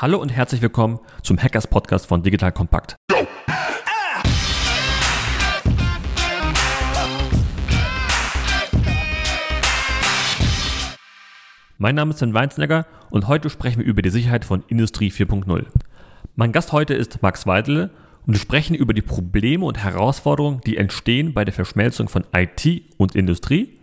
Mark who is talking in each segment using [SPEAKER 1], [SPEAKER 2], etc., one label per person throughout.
[SPEAKER 1] Hallo und herzlich willkommen zum Hackers Podcast von Digital Compact. Mein Name ist Sven Weinsnegger und heute sprechen wir über die Sicherheit von Industrie 4.0. Mein Gast heute ist Max Weidele und wir sprechen über die Probleme und Herausforderungen, die entstehen bei der Verschmelzung von IT und Industrie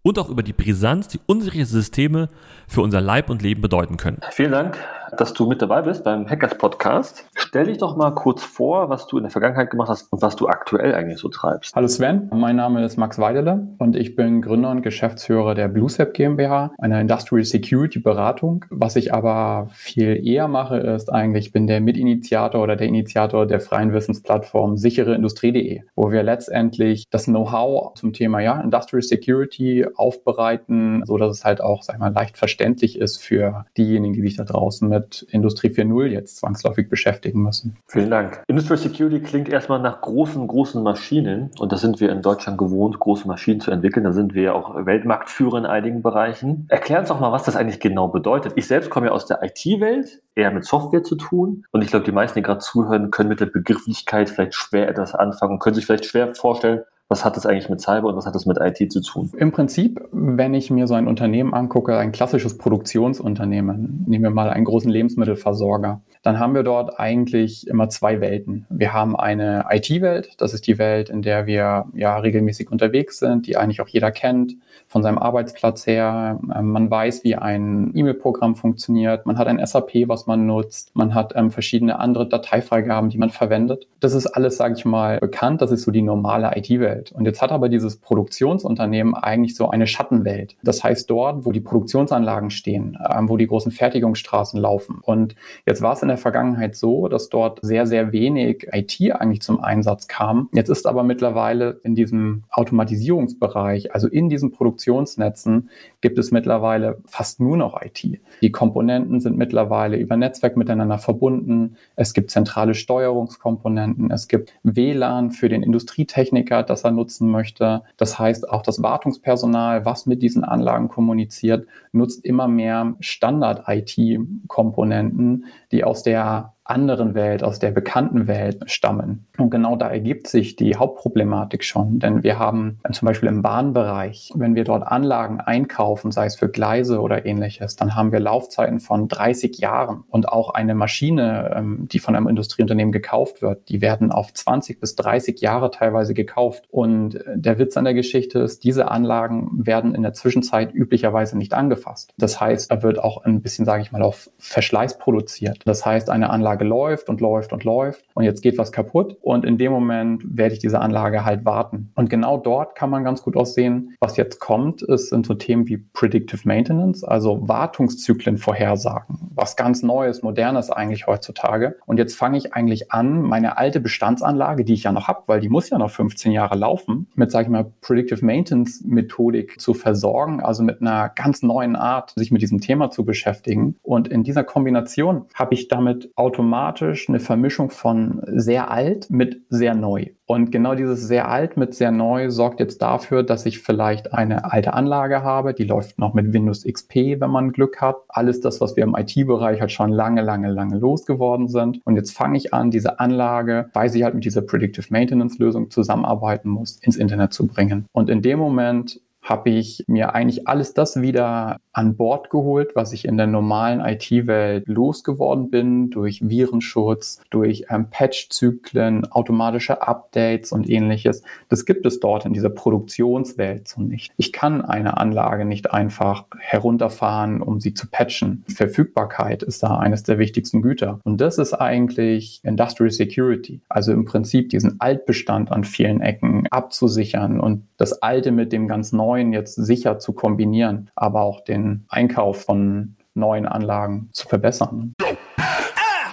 [SPEAKER 1] und auch über die Brisanz, die unsere Systeme für unser Leib und Leben bedeuten können.
[SPEAKER 2] Vielen Dank dass du mit dabei bist beim Hackers Podcast. Stell dich doch mal kurz vor, was du in der Vergangenheit gemacht hast und was du aktuell eigentlich so treibst.
[SPEAKER 3] Hallo Sven, mein Name ist Max Weidele und ich bin Gründer und Geschäftsführer der BlueSep GmbH, einer Industrial Security Beratung. Was ich aber viel eher mache, ist eigentlich, ich bin der Mitinitiator oder der Initiator der freien Wissensplattform sichereindustrie.de, wo wir letztendlich das Know-how zum Thema ja, Industrial Security aufbereiten, so dass es halt auch, sag mal, leicht verständlich ist für diejenigen, die sich da draußen mit mit Industrie 4.0 jetzt zwangsläufig beschäftigen müssen.
[SPEAKER 2] Vielen Dank. Industrial Security klingt erstmal nach großen, großen Maschinen und das sind wir in Deutschland gewohnt, große Maschinen zu entwickeln. Da sind wir ja auch Weltmarktführer in einigen Bereichen. Erklär uns doch mal, was das eigentlich genau bedeutet. Ich selbst komme ja aus der IT-Welt, eher mit Software zu tun und ich glaube, die meisten, die gerade zuhören, können mit der Begrifflichkeit vielleicht schwer etwas anfangen und können sich vielleicht schwer vorstellen, was hat das eigentlich mit Cyber und was hat das mit IT zu tun?
[SPEAKER 3] Im Prinzip, wenn ich mir so ein Unternehmen angucke, ein klassisches Produktionsunternehmen, nehmen wir mal einen großen Lebensmittelversorger, dann haben wir dort eigentlich immer zwei Welten. Wir haben eine IT-Welt, das ist die Welt, in der wir ja regelmäßig unterwegs sind, die eigentlich auch jeder kennt von seinem Arbeitsplatz her. Ähm, man weiß, wie ein E-Mail-Programm funktioniert. Man hat ein SAP, was man nutzt. Man hat ähm, verschiedene andere Dateifreigaben, die man verwendet. Das ist alles, sage ich mal, bekannt. Das ist so die normale IT-Welt. Und jetzt hat aber dieses Produktionsunternehmen eigentlich so eine Schattenwelt. Das heißt dort, wo die Produktionsanlagen stehen, ähm, wo die großen Fertigungsstraßen laufen. Und jetzt war es in der Vergangenheit so, dass dort sehr, sehr wenig IT eigentlich zum Einsatz kam. Jetzt ist aber mittlerweile in diesem Automatisierungsbereich, also in Produktionsbereich, Produktionsnetzen gibt es mittlerweile fast nur noch IT. Die Komponenten sind mittlerweile über Netzwerk miteinander verbunden. Es gibt zentrale Steuerungskomponenten. Es gibt WLAN für den Industrietechniker, das er nutzen möchte. Das heißt, auch das Wartungspersonal, was mit diesen Anlagen kommuniziert, nutzt immer mehr Standard-IT-Komponenten, die aus der anderen Welt, aus der bekannten Welt stammen. Und genau da ergibt sich die Hauptproblematik schon, denn wir haben zum Beispiel im Bahnbereich, wenn wir dort Anlagen einkaufen, sei es für Gleise oder ähnliches, dann haben wir Laufzeiten von 30 Jahren und auch eine Maschine, ähm, die von einem Industrieunternehmen gekauft wird, die werden auf 20 bis 30 Jahre teilweise gekauft. Und äh, der Witz an der Geschichte ist, diese Anlagen werden in der Zwischenzeit üblicherweise nicht angefasst. Das heißt, da wird auch ein bisschen, sage ich mal, auf Verschleiß produziert. Das heißt, eine Anlage Anlage läuft und läuft und läuft und jetzt geht was kaputt und in dem Moment werde ich diese Anlage halt warten. Und genau dort kann man ganz gut aussehen, was jetzt kommt, ist, sind so Themen wie Predictive Maintenance, also Wartungszyklen vorhersagen, was ganz Neues, Modernes eigentlich heutzutage. Und jetzt fange ich eigentlich an, meine alte Bestandsanlage, die ich ja noch habe, weil die muss ja noch 15 Jahre laufen, mit, sage ich mal, Predictive Maintenance Methodik zu versorgen, also mit einer ganz neuen Art, sich mit diesem Thema zu beschäftigen. Und in dieser Kombination habe ich damit automatisch automatisch eine Vermischung von sehr alt mit sehr neu. Und genau dieses sehr alt mit sehr neu sorgt jetzt dafür, dass ich vielleicht eine alte Anlage habe, die läuft noch mit Windows XP, wenn man Glück hat. Alles das, was wir im IT-Bereich halt schon lange, lange, lange losgeworden sind. Und jetzt fange ich an, diese Anlage, weil sie halt mit dieser Predictive Maintenance Lösung zusammenarbeiten muss, ins Internet zu bringen. Und in dem Moment habe ich mir eigentlich alles das wieder an Bord geholt, was ich in der normalen IT-Welt losgeworden bin, durch Virenschutz, durch ähm, Patch-Zyklen, automatische Updates und ähnliches. Das gibt es dort in dieser Produktionswelt so nicht. Ich kann eine Anlage nicht einfach herunterfahren, um sie zu patchen. Verfügbarkeit ist da eines der wichtigsten Güter. Und das ist eigentlich Industrial Security. Also im Prinzip diesen Altbestand an vielen Ecken abzusichern und das Alte mit dem ganz Neuen neuen jetzt sicher zu kombinieren, aber auch den Einkauf von neuen Anlagen zu verbessern.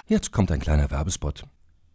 [SPEAKER 1] Jetzt kommt ein kleiner Werbespot.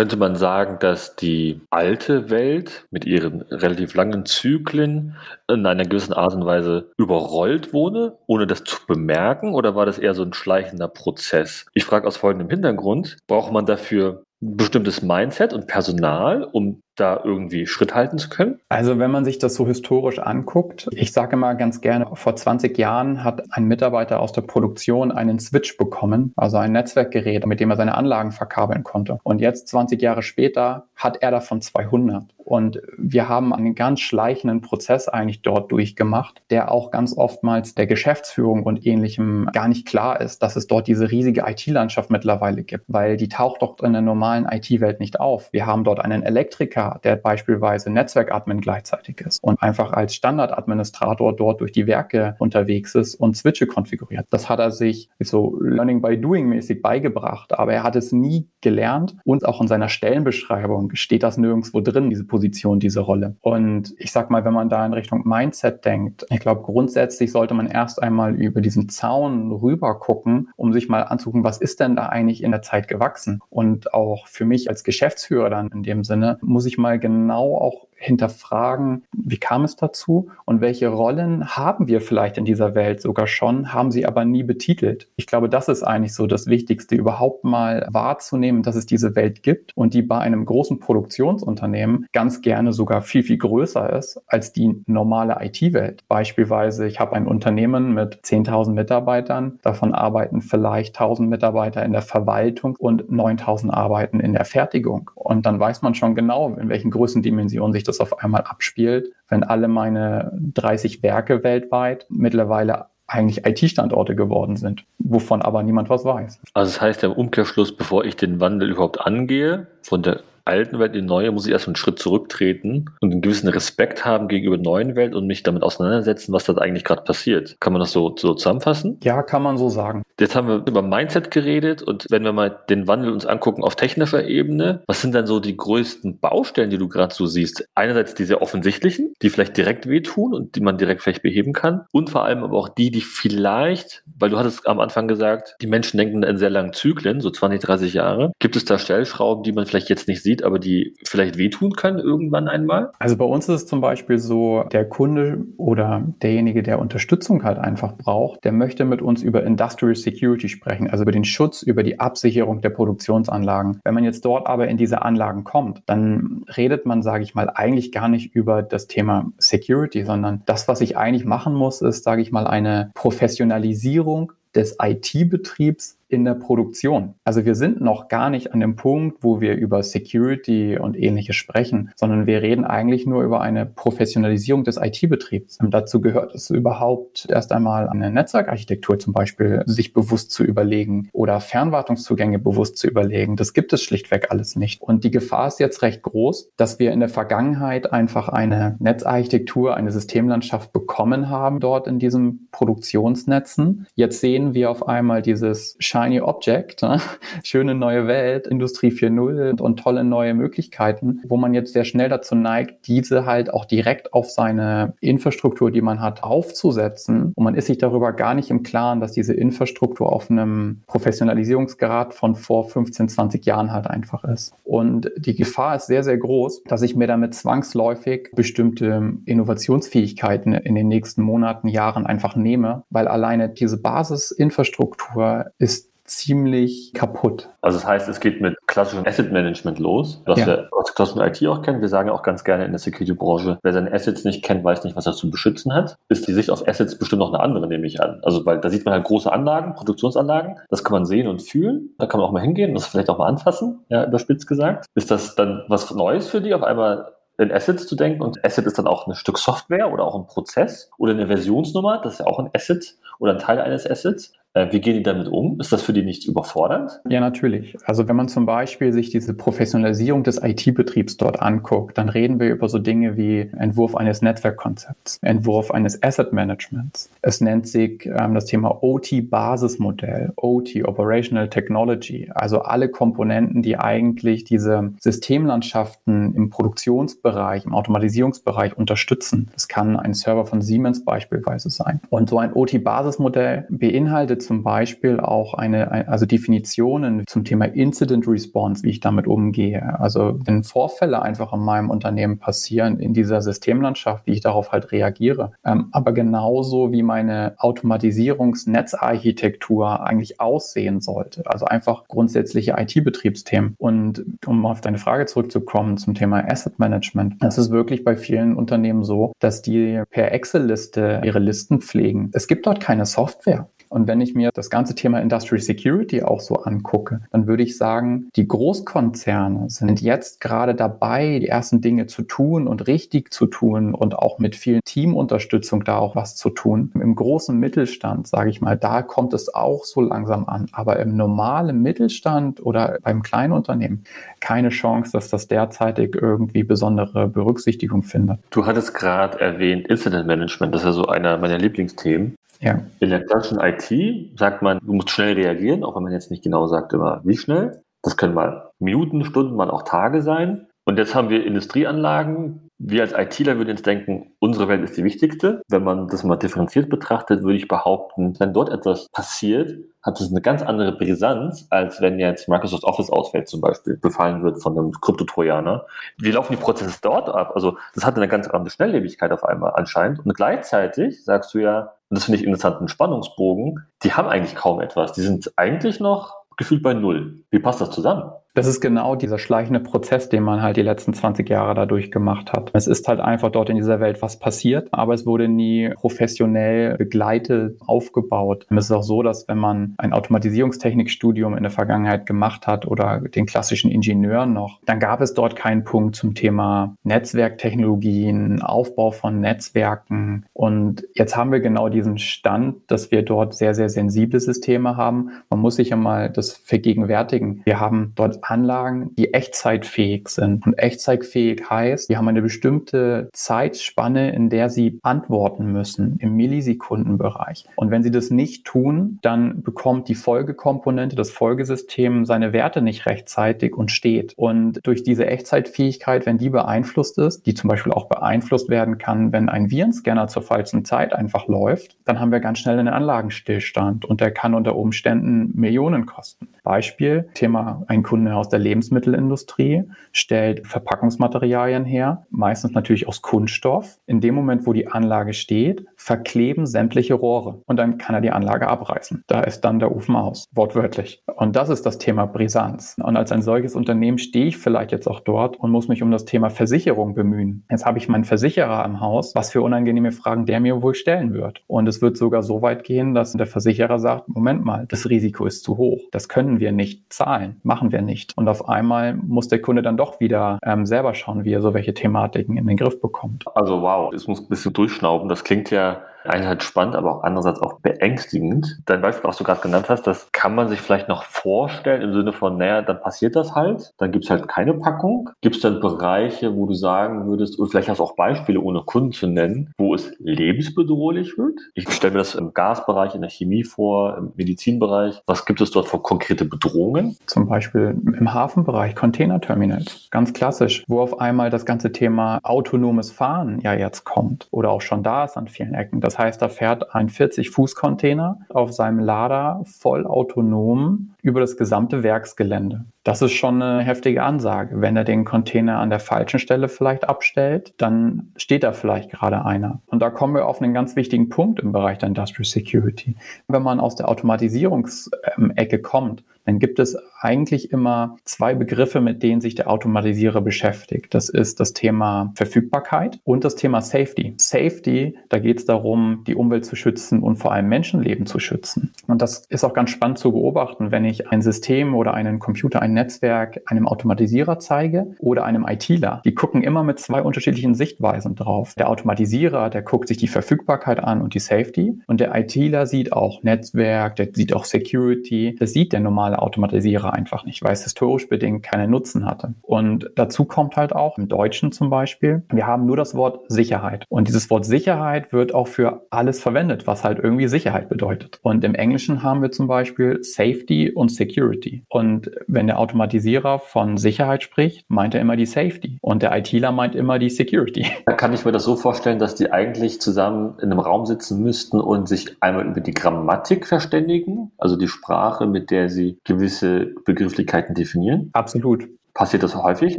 [SPEAKER 2] Könnte man sagen, dass die alte Welt mit ihren relativ langen Zyklen in einer gewissen Art und Weise überrollt wurde, ohne das zu bemerken? Oder war das eher so ein schleichender Prozess? Ich frage aus folgendem Hintergrund, braucht man dafür ein bestimmtes Mindset und Personal, um da irgendwie Schritt halten zu können?
[SPEAKER 3] Also wenn man sich das so historisch anguckt, ich sage immer ganz gerne, vor 20 Jahren hat ein Mitarbeiter aus der Produktion einen Switch bekommen, also ein Netzwerkgerät, mit dem er seine Anlagen verkabeln konnte. Und jetzt 20 Jahre später hat er davon 200. Und wir haben einen ganz schleichenden Prozess eigentlich dort durchgemacht, der auch ganz oftmals der Geschäftsführung und ähnlichem gar nicht klar ist, dass es dort diese riesige IT-Landschaft mittlerweile gibt, weil die taucht doch in der normalen IT-Welt nicht auf. Wir haben dort einen Elektriker, der beispielsweise Netzwerkadmin gleichzeitig ist und einfach als Standardadministrator dort durch die Werke unterwegs ist und Switche konfiguriert. Das hat er sich so Learning by Doing mäßig beigebracht, aber er hat es nie gelernt und auch in seiner Stellenbeschreibung steht das nirgendwo drin, diese Position Position, diese Rolle. Und ich sag mal, wenn man da in Richtung Mindset denkt, ich glaube, grundsätzlich sollte man erst einmal über diesen Zaun rüber gucken, um sich mal anzugucken, was ist denn da eigentlich in der Zeit gewachsen? Und auch für mich als Geschäftsführer dann in dem Sinne, muss ich mal genau auch hinterfragen, wie kam es dazu und welche Rollen haben wir vielleicht in dieser Welt sogar schon, haben sie aber nie betitelt. Ich glaube, das ist eigentlich so das Wichtigste, überhaupt mal wahrzunehmen, dass es diese Welt gibt und die bei einem großen Produktionsunternehmen ganz gerne sogar viel, viel größer ist als die normale IT-Welt. Beispielsweise, ich habe ein Unternehmen mit 10.000 Mitarbeitern, davon arbeiten vielleicht 1.000 Mitarbeiter in der Verwaltung und 9.000 arbeiten in der Fertigung. Und dann weiß man schon genau, in welchen Größendimensionen sich das das auf einmal abspielt, wenn alle meine 30 Werke weltweit mittlerweile eigentlich IT-Standorte geworden sind, wovon aber niemand was weiß.
[SPEAKER 2] Also das heißt, der Umkehrschluss, bevor ich den Wandel überhaupt angehe, von der alten Welt in die neue muss ich erst einen Schritt zurücktreten und einen gewissen Respekt haben gegenüber der neuen Welt und mich damit auseinandersetzen, was da eigentlich gerade passiert. Kann man das so, so zusammenfassen?
[SPEAKER 3] Ja, kann man so sagen.
[SPEAKER 2] Jetzt haben wir über Mindset geredet und wenn wir mal den Wandel uns angucken auf technischer Ebene, was sind dann so die größten Baustellen, die du gerade so siehst? Einerseits diese offensichtlichen, die vielleicht direkt wehtun und die man direkt vielleicht beheben kann und vor allem aber auch die, die vielleicht, weil du hattest am Anfang gesagt, die Menschen denken in sehr langen Zyklen, so 20, 30 Jahre. Gibt es da Stellschrauben, die man vielleicht jetzt nicht sieht, aber die vielleicht wehtun können irgendwann einmal?
[SPEAKER 3] Also bei uns ist es zum Beispiel so, der Kunde oder derjenige, der Unterstützung halt einfach braucht, der möchte mit uns über Industrial Security sprechen, also über den Schutz, über die Absicherung der Produktionsanlagen. Wenn man jetzt dort aber in diese Anlagen kommt, dann redet man, sage ich mal, eigentlich gar nicht über das Thema Security, sondern das, was ich eigentlich machen muss, ist, sage ich mal, eine Professionalisierung des IT-Betriebs in der Produktion. Also wir sind noch gar nicht an dem Punkt, wo wir über Security und ähnliches sprechen, sondern wir reden eigentlich nur über eine Professionalisierung des IT-Betriebs. Dazu gehört es überhaupt erst einmal eine Netzwerkarchitektur zum Beispiel sich bewusst zu überlegen oder Fernwartungszugänge bewusst zu überlegen. Das gibt es schlichtweg alles nicht. Und die Gefahr ist jetzt recht groß, dass wir in der Vergangenheit einfach eine Netzarchitektur, eine Systemlandschaft bekommen haben dort in diesen Produktionsnetzen. Jetzt sehen wir auf einmal dieses Shiny Object, ne? schöne neue Welt, Industrie 4.0 und tolle neue Möglichkeiten, wo man jetzt sehr schnell dazu neigt, diese halt auch direkt auf seine Infrastruktur, die man hat, aufzusetzen. Und man ist sich darüber gar nicht im Klaren, dass diese Infrastruktur auf einem Professionalisierungsgrad von vor 15, 20 Jahren halt einfach ist. Und die Gefahr ist sehr, sehr groß, dass ich mir damit zwangsläufig bestimmte Innovationsfähigkeiten in den nächsten Monaten, Jahren einfach nehme, weil alleine diese Basisinfrastruktur ist ziemlich kaputt.
[SPEAKER 2] Also das heißt, es geht mit klassischem Asset Management los, was ja. wir aus klassischen IT auch kennen. Wir sagen auch ganz gerne in der Security-Branche, wer seine Assets nicht kennt, weiß nicht, was er zu beschützen hat. Ist die Sicht auf Assets bestimmt noch eine andere, nehme ich an. Also weil da sieht man halt große Anlagen, Produktionsanlagen, das kann man sehen und fühlen. Da kann man auch mal hingehen und das vielleicht auch mal anfassen, ja, überspitzt gesagt. Ist das dann was Neues für die, auf einmal in Assets zu denken und Asset ist dann auch ein Stück Software oder auch ein Prozess oder eine Versionsnummer, das ist ja auch ein Asset oder ein Teil eines Assets. Äh, wie gehen die damit um? Ist das für die nicht überfordernd?
[SPEAKER 3] Ja, natürlich. Also wenn man zum Beispiel sich diese Professionalisierung des IT-Betriebs dort anguckt, dann reden wir über so Dinge wie Entwurf eines Netzwerkkonzepts, Entwurf eines Asset Managements. Es nennt sich ähm, das Thema OT-Basismodell, OT, Operational Technology, also alle Komponenten, die eigentlich diese Systemlandschaften im Produktionsbereich, im Automatisierungsbereich unterstützen. Das kann ein Server von Siemens beispielsweise sein. Und so ein OT-Basismodell beinhaltet zum Beispiel auch eine, also Definitionen zum Thema Incident Response, wie ich damit umgehe. Also wenn Vorfälle einfach in meinem Unternehmen passieren, in dieser Systemlandschaft, wie ich darauf halt reagiere. Ähm, aber genauso wie meine Automatisierungsnetzarchitektur eigentlich aussehen sollte. Also einfach grundsätzliche IT-Betriebsthemen. Und um auf deine Frage zurückzukommen zum Thema Asset Management, das ist wirklich bei vielen Unternehmen so, dass die per Excel-Liste ihre Listen pflegen. Es gibt dort keine Software. Und wenn ich mir das ganze Thema Industrial Security auch so angucke, dann würde ich sagen, die Großkonzerne sind jetzt gerade dabei, die ersten Dinge zu tun und richtig zu tun und auch mit viel Teamunterstützung da auch was zu tun. Im großen Mittelstand, sage ich mal, da kommt es auch so langsam an. Aber im normalen Mittelstand oder beim Kleinunternehmen keine Chance, dass das derzeitig irgendwie besondere Berücksichtigung findet.
[SPEAKER 2] Du hattest gerade erwähnt Incident Management, das ist ja so einer meiner Lieblingsthemen. Ja. In der klassischen IT sagt man, du musst schnell reagieren, auch wenn man jetzt nicht genau sagt immer, wie schnell. Das können mal Minuten, Stunden, mal auch Tage sein. Und jetzt haben wir Industrieanlagen. Wir als ITler würden jetzt denken, unsere Welt ist die wichtigste. Wenn man das mal differenziert betrachtet, würde ich behaupten, wenn dort etwas passiert, hat es eine ganz andere Brisanz, als wenn jetzt Microsoft Office ausfällt zum Beispiel, befallen wird von einem Kryptotrojaner. Wie laufen die Prozesse dort ab? Also das hat eine ganz andere Schnelllebigkeit auf einmal anscheinend. Und gleichzeitig sagst du ja, und das finde ich interessanten Spannungsbogen, die haben eigentlich kaum etwas. Die sind eigentlich noch gefühlt bei Null. Wie passt das zusammen?
[SPEAKER 3] Das ist genau dieser schleichende Prozess, den man halt die letzten 20 Jahre dadurch gemacht hat. Es ist halt einfach dort in dieser Welt was passiert, aber es wurde nie professionell begleitet, aufgebaut. Und es ist auch so, dass wenn man ein Automatisierungstechnikstudium in der Vergangenheit gemacht hat oder den klassischen Ingenieur noch, dann gab es dort keinen Punkt zum Thema Netzwerktechnologien, Aufbau von Netzwerken. Und jetzt haben wir genau diesen Stand, dass wir dort sehr, sehr sensible Systeme haben. Man muss sich ja mal das vergegenwärtigen. Wir haben dort Anlagen, die echtzeitfähig sind. Und echtzeitfähig heißt, wir haben eine bestimmte Zeitspanne, in der sie antworten müssen im Millisekundenbereich. Und wenn sie das nicht tun, dann bekommt die Folgekomponente, das Folgesystem seine Werte nicht rechtzeitig und steht. Und durch diese Echtzeitfähigkeit, wenn die beeinflusst ist, die zum Beispiel auch beeinflusst werden kann, wenn ein Virenscanner zur falschen Zeit einfach läuft, dann haben wir ganz schnell einen Anlagenstillstand und der kann unter Umständen Millionen kosten. Beispiel, Thema, ein Kunde aus der Lebensmittelindustrie stellt Verpackungsmaterialien her, meistens natürlich aus Kunststoff. In dem Moment, wo die Anlage steht, verkleben sämtliche Rohre und dann kann er die Anlage abreißen. Da ist dann der Ofen aus, wortwörtlich. Und das ist das Thema Brisanz. Und als ein solches Unternehmen stehe ich vielleicht jetzt auch dort und muss mich um das Thema Versicherung bemühen. Jetzt habe ich meinen Versicherer im Haus, was für unangenehme Fragen der mir wohl stellen wird. Und es wird sogar so weit gehen, dass der Versicherer sagt, Moment mal, das Risiko ist zu hoch. Das können wir nicht zahlen, machen wir nicht. Und auf einmal muss der Kunde dann doch wieder ähm, selber schauen, wie er so welche Thematiken in den Griff bekommt.
[SPEAKER 2] Also wow, es muss ein bisschen durchschnauben. Das klingt ja einerseits spannend, aber auch andererseits auch beängstigend. Dein Beispiel, was du gerade genannt hast, das kann man sich vielleicht noch vorstellen im Sinne von, naja, dann passiert das halt, dann gibt es halt keine Packung. Gibt es dann Bereiche, wo du sagen würdest, oder vielleicht hast du auch Beispiele, ohne Kunden zu nennen, wo es lebensbedrohlich wird? Ich stelle mir das im Gasbereich, in der Chemie vor, im Medizinbereich. Was gibt es dort für konkrete Bedrohungen?
[SPEAKER 3] Zum Beispiel im Hafenbereich, Containerterminals. Ganz klassisch, wo auf einmal das ganze Thema autonomes Fahren ja jetzt kommt oder auch schon da ist an vielen Ecken Das heißt, da fährt ein 40-Fuß-Container auf seinem Lader voll autonom über das gesamte Werksgelände. Das ist schon eine heftige Ansage. Wenn er den Container an der falschen Stelle vielleicht abstellt, dann steht da vielleicht gerade einer. Und da kommen wir auf einen ganz wichtigen Punkt im Bereich der Industrial Security. Wenn man aus der Automatisierungsecke kommt, dann gibt es eigentlich immer zwei Begriffe, mit denen sich der Automatisierer beschäftigt. Das ist das Thema Verfügbarkeit und das Thema Safety. Safety, da geht es darum, die Umwelt zu schützen und vor allem Menschenleben zu schützen. Und das ist auch ganz spannend zu beobachten, wenn ich ein System oder einen Computer, ein Netzwerk einem Automatisierer zeige oder einem ITler. Die gucken immer mit zwei unterschiedlichen Sichtweisen drauf. Der Automatisierer, der guckt sich die Verfügbarkeit an und die Safety. Und der ITler sieht auch Netzwerk, der sieht auch Security. Das sieht der normale Automatisierer einfach nicht, weil es historisch bedingt keinen Nutzen hatte. Und dazu kommt halt auch im Deutschen zum Beispiel, wir haben nur das Wort Sicherheit. Und dieses Wort Sicherheit wird auch für alles verwendet, was halt irgendwie Sicherheit bedeutet. Und im Englischen haben wir zum Beispiel Safety und Security. Und wenn der Automatisierer von Sicherheit spricht, meint er immer die Safety. Und der ITler meint immer die Security.
[SPEAKER 2] Da kann ich mir das so vorstellen, dass die eigentlich zusammen in einem Raum sitzen müssten und sich einmal über die Grammatik verständigen, also die Sprache, mit der sie gewisse Begrifflichkeiten definieren.
[SPEAKER 3] Absolut.
[SPEAKER 2] Passiert das häufig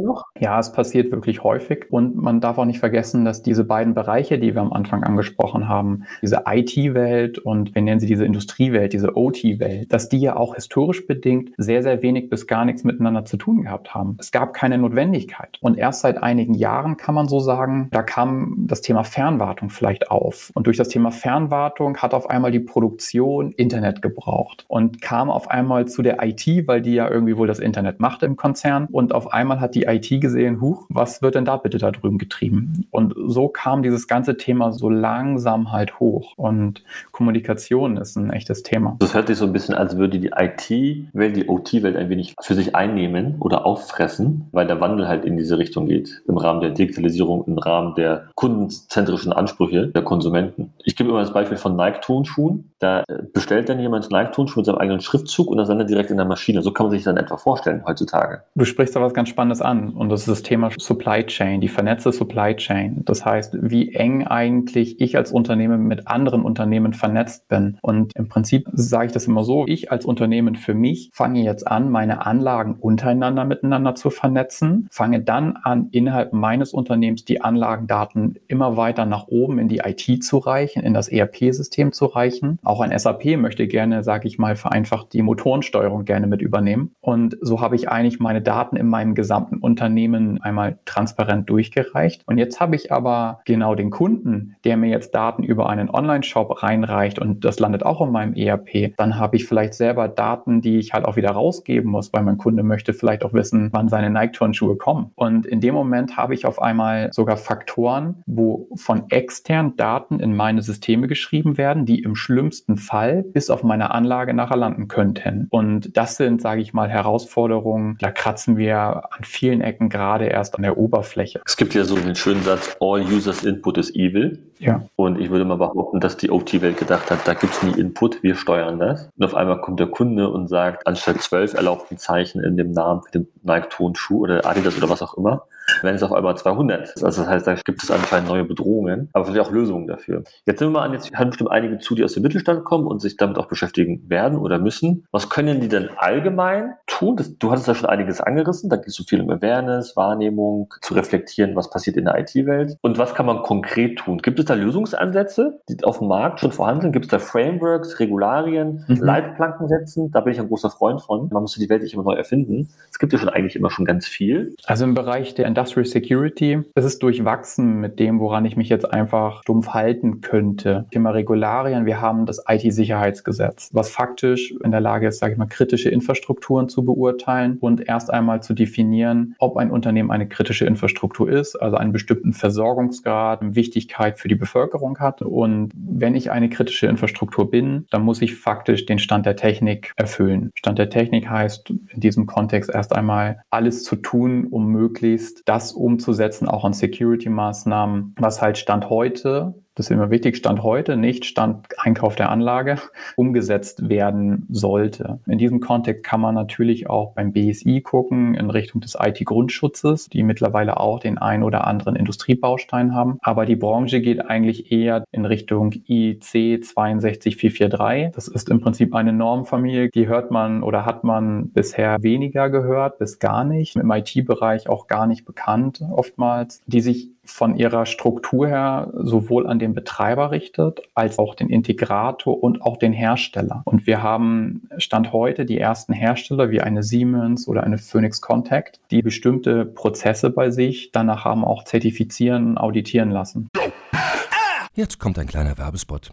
[SPEAKER 2] noch?
[SPEAKER 3] Ja, es passiert wirklich häufig. Und man darf auch nicht vergessen, dass diese beiden Bereiche, die wir am Anfang angesprochen haben, diese IT-Welt und wir nennen sie diese Industriewelt, diese OT-Welt, dass die ja auch historisch bedingt sehr, sehr wenig bis gar nichts miteinander zu tun gehabt haben. Es gab keine Notwendigkeit. Und erst seit einigen Jahren kann man so sagen, da kam das Thema Fernwartung vielleicht auf. Und durch das Thema Fernwartung hat auf einmal die Produktion Internet gebraucht und kam auf einmal zu der IT, weil die ja irgendwie wohl das Internet macht im Konzern. Und und auf einmal hat die IT gesehen, huch, was wird denn da bitte da drüben getrieben? Und so kam dieses ganze Thema so langsam halt hoch und Kommunikation ist ein echtes Thema.
[SPEAKER 2] Das hört sich so ein bisschen, als würde die IT-Welt die OT-Welt ein wenig für sich einnehmen oder auffressen, weil der Wandel halt in diese Richtung geht, im Rahmen der Digitalisierung, im Rahmen der kundenzentrischen Ansprüche der Konsumenten. Ich gebe immer das Beispiel von Nike-Tonschuhen. Da bestellt dann jemand Nike-Tonschuhe mit seinem eigenen Schriftzug und das dann direkt in der Maschine. So kann man sich dann etwa vorstellen heutzutage.
[SPEAKER 3] Du sprichst sprichst da was ganz Spannendes an und das ist das Thema Supply Chain, die vernetzte Supply Chain. Das heißt, wie eng eigentlich ich als Unternehmen mit anderen Unternehmen vernetzt bin. Und im Prinzip sage ich das immer so, ich als Unternehmen für mich fange jetzt an, meine Anlagen untereinander miteinander zu vernetzen, fange dann an, innerhalb meines Unternehmens die Anlagendaten immer weiter nach oben in die IT zu reichen, in das ERP-System zu reichen. Auch ein SAP möchte gerne, sage ich mal, vereinfacht die Motorensteuerung gerne mit übernehmen. Und so habe ich eigentlich meine Daten in meinem gesamten Unternehmen einmal transparent durchgereicht. Und jetzt habe ich aber genau den Kunden, der mir jetzt Daten über einen Online-Shop reinreicht und das landet auch in meinem ERP. Dann habe ich vielleicht selber Daten, die ich halt auch wieder rausgeben muss, weil mein Kunde möchte vielleicht auch wissen, wann seine Nike-Turnschuhe kommen. Und in dem Moment habe ich auf einmal sogar Faktoren, wo von externen Daten in meine Systeme geschrieben werden, die im schlimmsten Fall bis auf meine Anlage nachher landen könnten. Und das sind, sage ich mal, Herausforderungen, da kratzen wir wir an vielen Ecken gerade erst an der Oberfläche.
[SPEAKER 2] Es gibt ja so den schönen Satz, all users input is evil. Ja. Und ich würde mal behaupten, dass die OT-Welt gedacht hat, da gibt es nie Input, wir steuern das. Und auf einmal kommt der Kunde und sagt, anstatt zwölf erlaubten Zeichen in dem Namen für den Nike-Tonschuh oder Adidas oder was auch immer, wenn es auf einmal 200. Also das heißt, da gibt es anscheinend neue Bedrohungen, aber vielleicht auch Lösungen dafür. Jetzt nehmen wir mal an, jetzt hören bestimmt einige zu, die aus dem Mittelstand kommen und sich damit auch beschäftigen werden oder müssen. Was können die denn allgemein tun? Das, du hattest da schon einiges angerissen. Da geht es so viel um Awareness, Wahrnehmung, zu reflektieren, was passiert in der IT-Welt. Und was kann man konkret tun? Gibt es da Lösungsansätze, die auf dem Markt schon vorhanden sind? Gibt es da Frameworks, Regularien, mhm. Leitplanken setzen? Da bin ich ein großer Freund von. Man muss die Welt nicht immer neu erfinden. Es gibt ja schon eigentlich immer schon ganz viel.
[SPEAKER 3] Also im Bereich der Industrial Security. Es ist durchwachsen mit dem, woran ich mich jetzt einfach stumpf halten könnte. Thema Regularien. Wir haben das IT-Sicherheitsgesetz, was faktisch in der Lage ist, sage ich mal, kritische Infrastrukturen zu beurteilen und erst einmal zu definieren, ob ein Unternehmen eine kritische Infrastruktur ist, also einen bestimmten Versorgungsgrad, Wichtigkeit für die Bevölkerung hat. Und wenn ich eine kritische Infrastruktur bin, dann muss ich faktisch den Stand der Technik erfüllen. Stand der Technik heißt in diesem Kontext erst einmal alles zu tun, um möglichst das umzusetzen, auch an Security-Maßnahmen, was halt Stand heute das ist immer wichtig, Stand heute, nicht Stand Einkauf der Anlage, umgesetzt werden sollte. In diesem Kontext kann man natürlich auch beim BSI gucken in Richtung des IT-Grundschutzes, die mittlerweile auch den ein oder anderen Industriebaustein haben. Aber die Branche geht eigentlich eher in Richtung IC 62443. Das ist im Prinzip eine Normfamilie, die hört man oder hat man bisher weniger gehört, bis gar nicht. Im IT-Bereich auch gar nicht bekannt oftmals, die sich von ihrer Struktur her sowohl an den Betreiber richtet, als auch den Integrator und auch den Hersteller. Und wir haben Stand heute die ersten Hersteller wie eine Siemens oder eine Phoenix Contact, die bestimmte Prozesse bei sich danach haben auch zertifizieren, auditieren lassen.
[SPEAKER 4] Jetzt kommt ein kleiner Werbespot.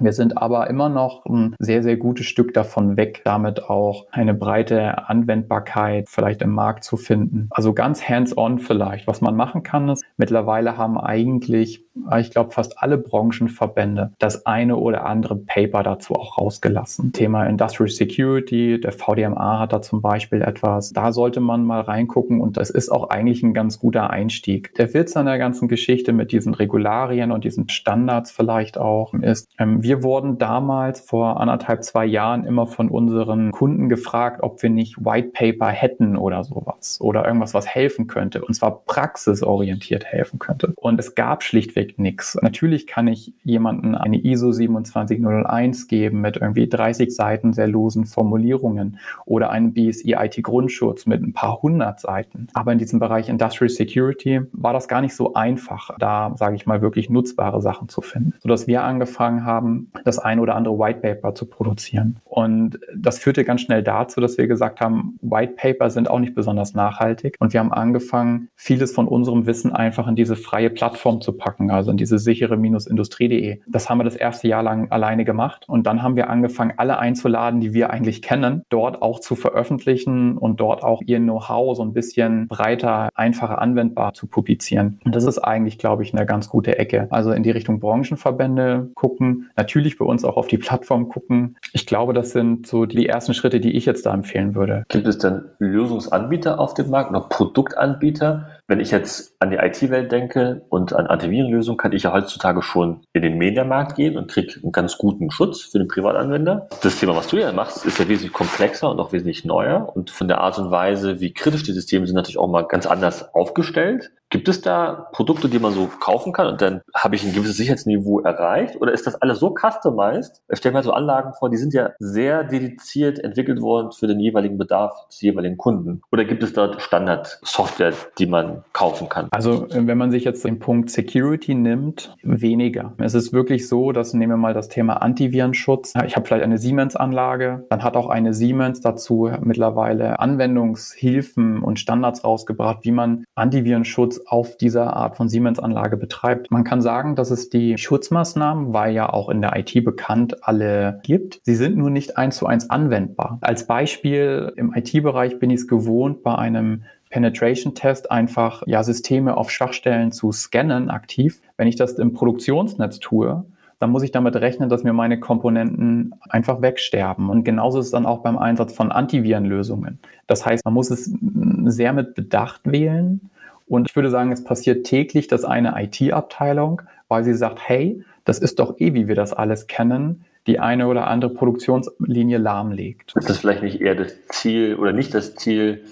[SPEAKER 3] Wir sind aber immer noch ein sehr, sehr gutes Stück davon weg, damit auch eine breite Anwendbarkeit vielleicht im Markt zu finden. Also ganz hands-on vielleicht. Was man machen kann, ist, mittlerweile haben eigentlich, ich glaube, fast alle Branchenverbände das eine oder andere Paper dazu auch rausgelassen. Thema Industrial Security, der VDMA hat da zum Beispiel etwas. Da sollte man mal reingucken und das ist auch eigentlich ein ganz guter Einstieg. Der Witz an der ganzen Geschichte mit diesen Regularien und diesen Standards vielleicht auch ist, ähm, wir wurden damals vor anderthalb, zwei Jahren immer von unseren Kunden gefragt, ob wir nicht White Paper hätten oder sowas oder irgendwas, was helfen könnte. Und zwar praxisorientiert helfen könnte. Und es gab schlichtweg nichts. Natürlich kann ich jemanden eine ISO 27001 geben mit irgendwie 30 Seiten sehr losen Formulierungen oder einen BSI IT Grundschutz mit ein paar hundert Seiten. Aber in diesem Bereich Industrial Security war das gar nicht so einfach, da, sage ich mal, wirklich nutzbare Sachen zu finden. Sodass wir angefangen haben, das ein oder andere White Paper zu produzieren. Und das führte ganz schnell dazu, dass wir gesagt haben, White Paper sind auch nicht besonders nachhaltig. Und wir haben angefangen, vieles von unserem Wissen einfach in diese freie Plattform zu packen, also in diese sichere-industrie.de. Das haben wir das erste Jahr lang alleine gemacht. Und dann haben wir angefangen, alle einzuladen, die wir eigentlich kennen, dort auch zu veröffentlichen und dort auch ihr Know-how so ein bisschen breiter, einfacher anwendbar zu publizieren. Und das ist eigentlich, glaube ich, eine ganz gute Ecke. Also in die Richtung Branchenverbände gucken, natürlich bei uns auch auf die Plattform gucken. Ich glaube, das sind so die ersten Schritte, die ich jetzt da empfehlen würde.
[SPEAKER 2] Gibt es denn Lösungsanbieter auf dem Markt, noch Produktanbieter? Wenn ich jetzt an die IT-Welt denke und an Antivirenlösungen, kann ich ja heutzutage schon in den Mediamarkt gehen und kriege einen ganz guten Schutz für den Privatanwender. Das Thema, was du ja machst, ist ja wesentlich komplexer und auch wesentlich neuer und von der Art und Weise, wie kritisch die Systeme sind, natürlich auch mal ganz anders aufgestellt. Gibt es da Produkte, die man so kaufen kann und dann habe ich ein gewisses Sicherheitsniveau erreicht? Oder ist das alles so customized? Ich stelle mir so Anlagen vor, die sind ja sehr dediziert entwickelt worden für den jeweiligen Bedarf des jeweiligen Kunden. Oder gibt es dort Standardsoftware, die man kaufen kann?
[SPEAKER 3] Also wenn man sich jetzt den Punkt Security nimmt, weniger. Es ist wirklich so, dass nehmen wir mal das Thema Antivirenschutz. Ich habe vielleicht eine Siemens-Anlage, dann hat auch eine Siemens dazu mittlerweile Anwendungshilfen und Standards rausgebracht, wie man Antivirenschutz auf dieser Art von Siemens-Anlage betreibt. Man kann sagen, dass es die Schutzmaßnahmen, weil ja auch in der IT bekannt, alle gibt. Sie sind nur nicht eins zu eins anwendbar. Als Beispiel im IT-Bereich bin ich es gewohnt, bei einem Penetration-Test einfach ja Systeme auf Schwachstellen zu scannen aktiv. Wenn ich das im Produktionsnetz tue, dann muss ich damit rechnen, dass mir meine Komponenten einfach wegsterben. Und genauso ist es dann auch beim Einsatz von Antivirenlösungen. Das heißt, man muss es sehr mit Bedacht wählen. Und ich würde sagen, es passiert täglich, dass eine IT-Abteilung, weil sie sagt, hey, das ist doch eh, wie wir das alles kennen, die eine oder andere Produktionslinie lahmlegt.
[SPEAKER 2] Ist das vielleicht nicht eher das Ziel oder nicht das Ziel,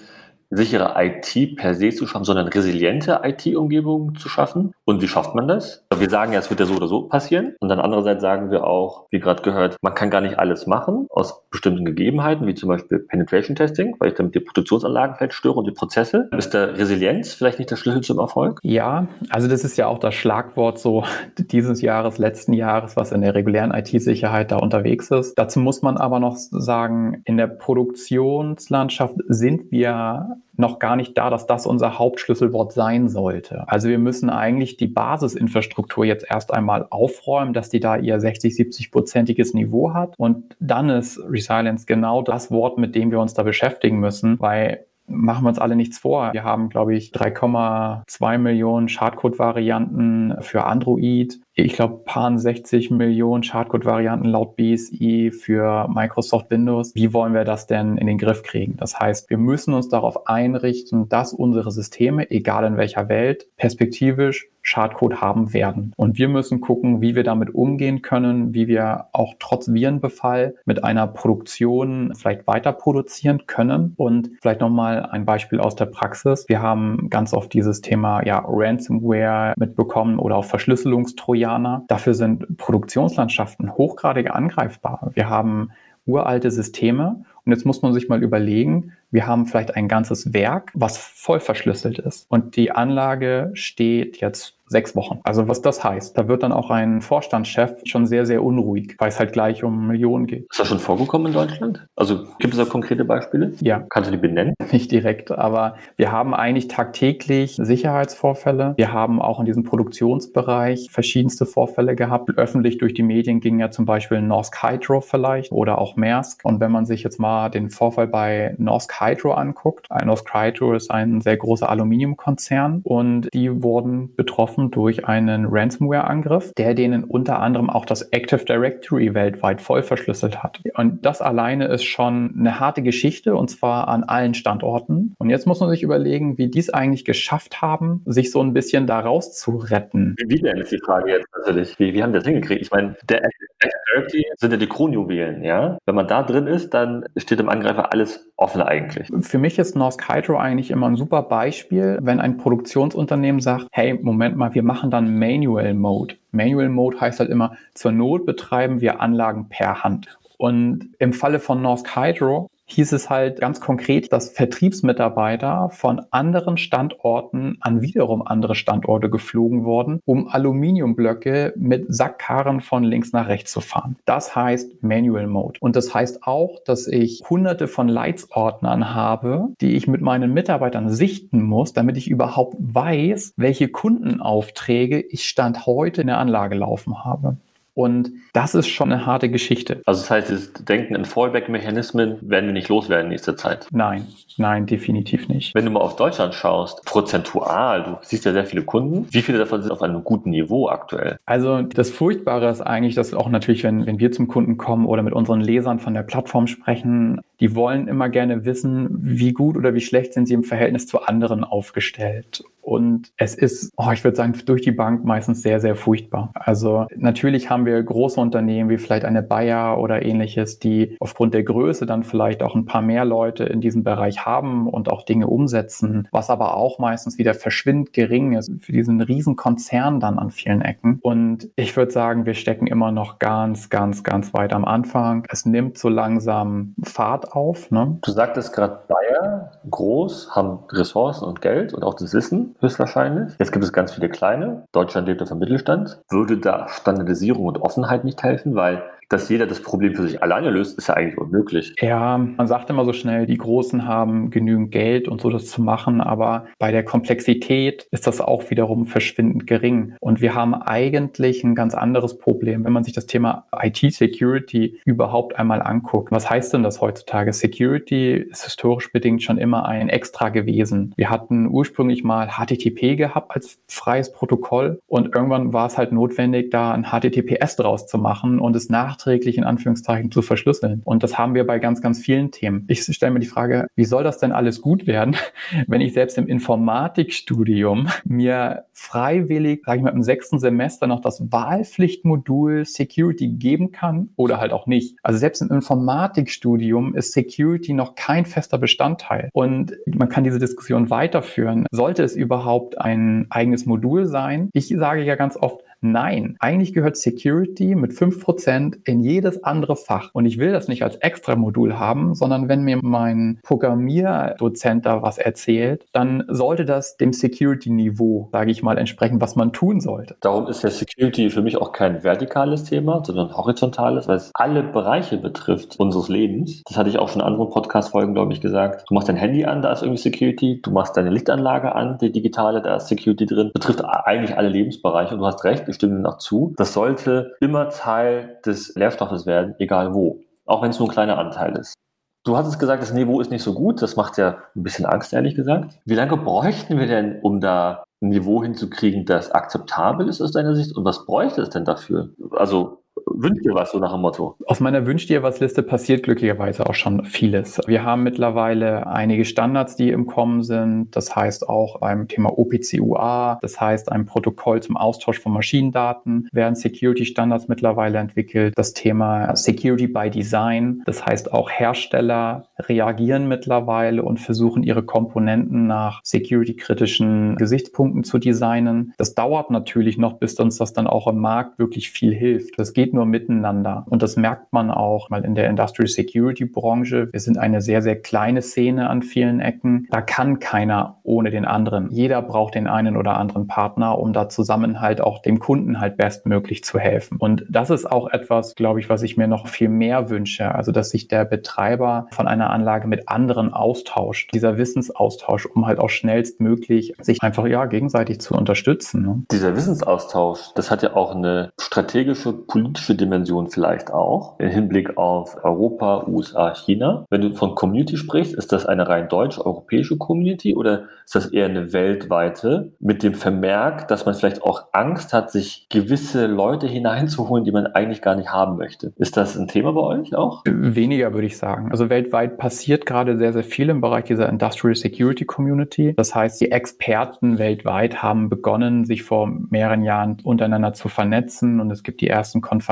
[SPEAKER 2] sichere IT per se zu schaffen, sondern resiliente IT-Umgebungen zu schaffen. Und wie schafft man das? Wir sagen ja, es wird ja so oder so passieren. Und dann andererseits sagen wir auch, wie gerade gehört, man kann gar nicht alles machen aus bestimmten Gegebenheiten, wie zum Beispiel Penetration Testing, weil ich damit die Produktionsanlagen vielleicht störe und die Prozesse. Ist da Resilienz vielleicht nicht der Schlüssel zum Erfolg?
[SPEAKER 3] Ja, also das ist ja auch das Schlagwort so dieses Jahres, letzten Jahres, was in der regulären IT-Sicherheit da unterwegs ist. Dazu muss man aber noch sagen, in der Produktionslandschaft sind wir noch gar nicht da, dass das unser Hauptschlüsselwort sein sollte. Also wir müssen eigentlich die Basisinfrastruktur jetzt erst einmal aufräumen, dass die da ihr 60, 70 prozentiges Niveau hat. Und dann ist Resilience genau das Wort, mit dem wir uns da beschäftigen müssen, weil machen wir uns alle nichts vor. Wir haben, glaube ich, 3,2 Millionen Schadcode-Varianten für Android ich glaube, paar 60 Millionen Schadcode-Varianten laut BSI für Microsoft Windows. Wie wollen wir das denn in den Griff kriegen? Das heißt, wir müssen uns darauf einrichten, dass unsere Systeme, egal in welcher Welt, perspektivisch Schadcode haben werden. Und wir müssen gucken, wie wir damit umgehen können, wie wir auch trotz Virenbefall mit einer Produktion vielleicht weiter produzieren können. Und vielleicht nochmal ein Beispiel aus der Praxis. Wir haben ganz oft dieses Thema ja, Ransomware mitbekommen oder auch Verschlüsselungstrojaner Trojaner. Dafür sind Produktionslandschaften hochgradig angreifbar. Wir haben uralte Systeme und jetzt muss man sich mal überlegen, wir haben vielleicht ein ganzes Werk, was voll verschlüsselt ist und die Anlage steht jetzt sechs Wochen. Also was das heißt, da wird dann auch ein Vorstandschef schon sehr, sehr unruhig, weil es halt gleich um Millionen geht.
[SPEAKER 2] Ist das schon vorgekommen in Deutschland? Also gibt es da konkrete Beispiele?
[SPEAKER 3] Ja.
[SPEAKER 2] Kannst du die benennen?
[SPEAKER 3] Nicht direkt, aber wir haben eigentlich tagtäglich Sicherheitsvorfälle. Wir haben auch in diesem Produktionsbereich verschiedenste Vorfälle gehabt. Öffentlich durch die Medien ging ja zum Beispiel Norsk Hydro vielleicht oder auch Maersk. Und wenn man sich jetzt mal den Vorfall bei Norsk Hydro anguckt, Norsk Hydro ist ein sehr großer Aluminiumkonzern und die wurden betroffen durch einen Ransomware-Angriff, der denen unter anderem auch das Active Directory weltweit voll verschlüsselt hat. Und das alleine ist schon eine harte Geschichte und zwar an allen Standorten. Und jetzt muss man sich überlegen, wie die es eigentlich geschafft haben, sich so ein bisschen da rauszuretten.
[SPEAKER 2] Wie denn ist die Frage jetzt natürlich? Wie, wie haben die das hingekriegt? Ich meine, der Active Directory sind ja die Kronjuwelen, ja? Wenn man da drin ist, dann steht dem Angreifer alles offen eigentlich.
[SPEAKER 3] Für mich ist Norsk Hydro eigentlich immer ein super Beispiel, wenn ein Produktionsunternehmen sagt, hey, Moment mal, wir machen dann Manual Mode. Manual Mode heißt halt immer, zur Not betreiben wir Anlagen per Hand. Und im Falle von Norsk Hydro hieß es halt ganz konkret, dass Vertriebsmitarbeiter von anderen Standorten an wiederum andere Standorte geflogen wurden, um Aluminiumblöcke mit Sackkarren von links nach rechts zu fahren. Das heißt Manual Mode. Und das heißt auch, dass ich hunderte von Leitsordnern habe, die ich mit meinen Mitarbeitern sichten muss, damit ich überhaupt weiß, welche Kundenaufträge ich Stand heute in der Anlage laufen habe. Und das ist schon eine harte Geschichte.
[SPEAKER 2] Also das heißt, das Denken in Fallback-Mechanismen werden wir nicht loswerden in nächster Zeit.
[SPEAKER 3] Nein, nein, definitiv nicht.
[SPEAKER 2] Wenn du mal auf Deutschland schaust, prozentual, du siehst ja sehr viele Kunden. Wie viele davon sind auf einem guten Niveau aktuell?
[SPEAKER 3] Also das Furchtbare ist eigentlich, dass auch natürlich, wenn, wenn wir zum Kunden kommen oder mit unseren Lesern von der Plattform sprechen, die wollen immer gerne wissen, wie gut oder wie schlecht sind sie im Verhältnis zu anderen aufgestellt. Und es ist, oh, ich würde sagen, durch die Bank meistens sehr, sehr furchtbar. Also natürlich haben wir große Unternehmen wie vielleicht eine Bayer oder ähnliches, die aufgrund der Größe dann vielleicht auch ein paar mehr Leute in diesem Bereich haben und auch Dinge umsetzen, was aber auch meistens wieder verschwindend gering ist für diesen riesen Konzern dann an vielen Ecken. Und ich würde sagen, wir stecken immer noch ganz, ganz, ganz weit am Anfang. Es nimmt so langsam Fahrt auf. Ne?
[SPEAKER 2] Du sagtest gerade Bayer, groß, haben Ressourcen und Geld und auch das Wissen höchstwahrscheinlich. Jetzt gibt es ganz viele kleine. Deutschland lebt auf dem Mittelstand. Würde da Standardisierung und Offenheit nicht helfen? Weil dass jeder das Problem für sich alleine löst, ist ja eigentlich unmöglich.
[SPEAKER 3] Ja, man sagt immer so schnell, die Großen haben genügend Geld und so das zu machen, aber bei der Komplexität ist das auch wiederum verschwindend gering. Und wir haben eigentlich ein ganz anderes Problem, wenn man sich das Thema IT-Security überhaupt einmal anguckt. Was heißt denn das heutzutage? Security ist historisch bedingt schon immer ein Extra gewesen. Wir hatten ursprünglich mal HTTP gehabt als freies Protokoll und irgendwann war es halt notwendig, da ein HTTPS draus zu machen und es nachträglich in Anführungszeichen zu verschlüsseln. Und das haben wir bei ganz, ganz vielen Themen. Ich stelle mir die Frage, wie soll das denn alles gut werden, wenn ich selbst im Informatikstudium mir freiwillig, sage ich mal, im sechsten Semester noch das Wahlpflichtmodul Security geben kann oder halt auch nicht. Also selbst im Informatikstudium ist Security noch kein fester Bestandteil. Und man kann diese Diskussion weiterführen. Sollte es überhaupt ein eigenes Modul sein? Ich sage ja ganz oft, Nein, eigentlich gehört Security mit 5% in jedes andere Fach. Und ich will das nicht als extra Modul haben, sondern wenn mir mein Programmierdozent da was erzählt, dann sollte das dem Security-Niveau, sage ich mal, entsprechen, was man tun sollte.
[SPEAKER 2] Darum ist ja Security für mich auch kein vertikales Thema, sondern horizontales, weil es alle Bereiche betrifft unseres Lebens. Das hatte ich auch schon in anderen Podcast-Folgen, glaube ich, gesagt. Du machst dein Handy an, da ist irgendwie Security. Du machst deine Lichtanlage an, die digitale, da ist Security drin. Betrifft eigentlich alle Lebensbereiche. Und du hast recht, ich stimme noch zu. Das sollte immer Teil des Lehrstoffes werden, egal wo. Auch wenn es nur ein kleiner Anteil ist. Du hattest gesagt, das Niveau ist nicht so gut. Das macht ja ein bisschen Angst, ehrlich gesagt. Wie lange bräuchten wir denn, um da ein Niveau hinzukriegen, das akzeptabel ist aus deiner Sicht? Und was bräuchte es denn dafür? Also wünsch dir was, so nach dem Motto.
[SPEAKER 3] Aus meiner Wünsch dir was Liste passiert glücklicherweise auch schon vieles. Wir haben mittlerweile einige Standards, die im Kommen sind. Das heißt auch beim Thema OPC-UA, das heißt ein Protokoll zum Austausch von Maschinendaten, werden Security-Standards mittlerweile entwickelt. Das Thema Security by Design, das heißt auch Hersteller reagieren mittlerweile und versuchen ihre Komponenten nach security-kritischen Gesichtspunkten zu designen. Das dauert natürlich noch, bis uns das dann auch im Markt wirklich viel hilft. Das geht nur miteinander. Und das merkt man auch mal in der Industrial Security Branche. Wir sind eine sehr, sehr kleine Szene an vielen Ecken. Da kann keiner ohne den anderen. Jeder braucht den einen oder anderen Partner, um da zusammen halt auch dem Kunden halt bestmöglich zu helfen. Und das ist auch etwas, glaube ich, was ich mir noch viel mehr wünsche. Also, dass sich der Betreiber von einer Anlage mit anderen austauscht. Dieser Wissensaustausch, um halt auch schnellstmöglich sich einfach ja gegenseitig zu unterstützen. Ne?
[SPEAKER 2] Dieser Wissensaustausch, das hat ja auch eine strategische politische Dimension vielleicht auch im Hinblick auf Europa, USA, China. Wenn du von Community sprichst, ist das eine rein deutsch-europäische Community oder ist das eher eine weltweite mit dem Vermerk, dass man vielleicht auch Angst hat, sich gewisse Leute hineinzuholen, die man eigentlich gar nicht haben möchte? Ist das ein Thema bei euch auch?
[SPEAKER 3] Weniger würde ich sagen. Also weltweit passiert gerade sehr, sehr viel im Bereich dieser Industrial Security Community. Das heißt, die Experten weltweit haben begonnen, sich vor mehreren Jahren untereinander zu vernetzen und es gibt die ersten Konferenzen,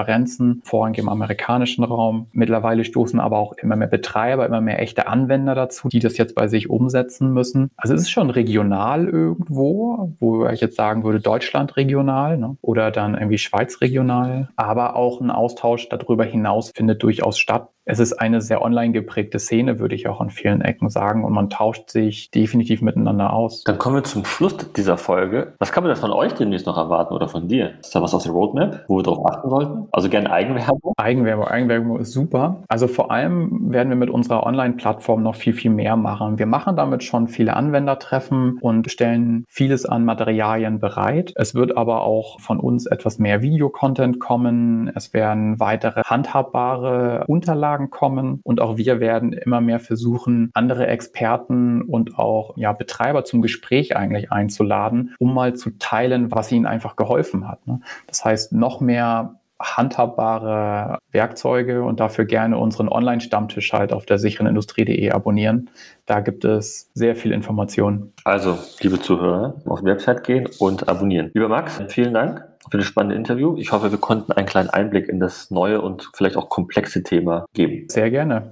[SPEAKER 3] vorrangig im amerikanischen Raum. Mittlerweile stoßen aber auch immer mehr Betreiber, immer mehr echte Anwender dazu, die das jetzt bei sich umsetzen müssen. Also es ist schon regional irgendwo, wo ich jetzt sagen würde, Deutschland regional ne? oder dann irgendwie Schweiz regional. Aber auch ein Austausch darüber hinaus findet durchaus statt es ist eine sehr online geprägte Szene, würde ich auch an vielen Ecken sagen. Und man tauscht sich definitiv miteinander aus.
[SPEAKER 2] Dann kommen wir zum Schluss dieser Folge. Was kann man denn von euch demnächst noch erwarten oder von dir? Ist da was aus der Roadmap, wo wir darauf achten sollten? Also gerne Eigenwerbung?
[SPEAKER 3] Eigenwerbung. Eigenwerbung ist super. Also vor allem werden wir mit unserer Online-Plattform noch viel, viel mehr machen. Wir machen damit schon viele Anwendertreffen und stellen vieles an Materialien bereit. Es wird aber auch von uns etwas mehr Videocontent kommen. Es werden weitere handhabbare Unterlagen Anfragen kommen und auch wir werden immer mehr versuchen, andere Experten und auch ja, Betreiber zum Gespräch eigentlich einzuladen, um mal zu teilen, was ihnen einfach geholfen hat. Ne? Das heißt, noch mehr handhabbare Werkzeuge und dafür gerne unseren Online-Stammtisch halt auf der sicheren Industrie.de abonnieren. Da gibt es sehr viel Informationen.
[SPEAKER 2] Also, liebe Zuhörer, auf die Website gehen und abonnieren. Lieber Max, vielen Dank für das spannende Interview. Ich hoffe, wir konnten einen kleinen Einblick in das neue und vielleicht auch komplexe Thema geben.
[SPEAKER 3] Sehr gerne.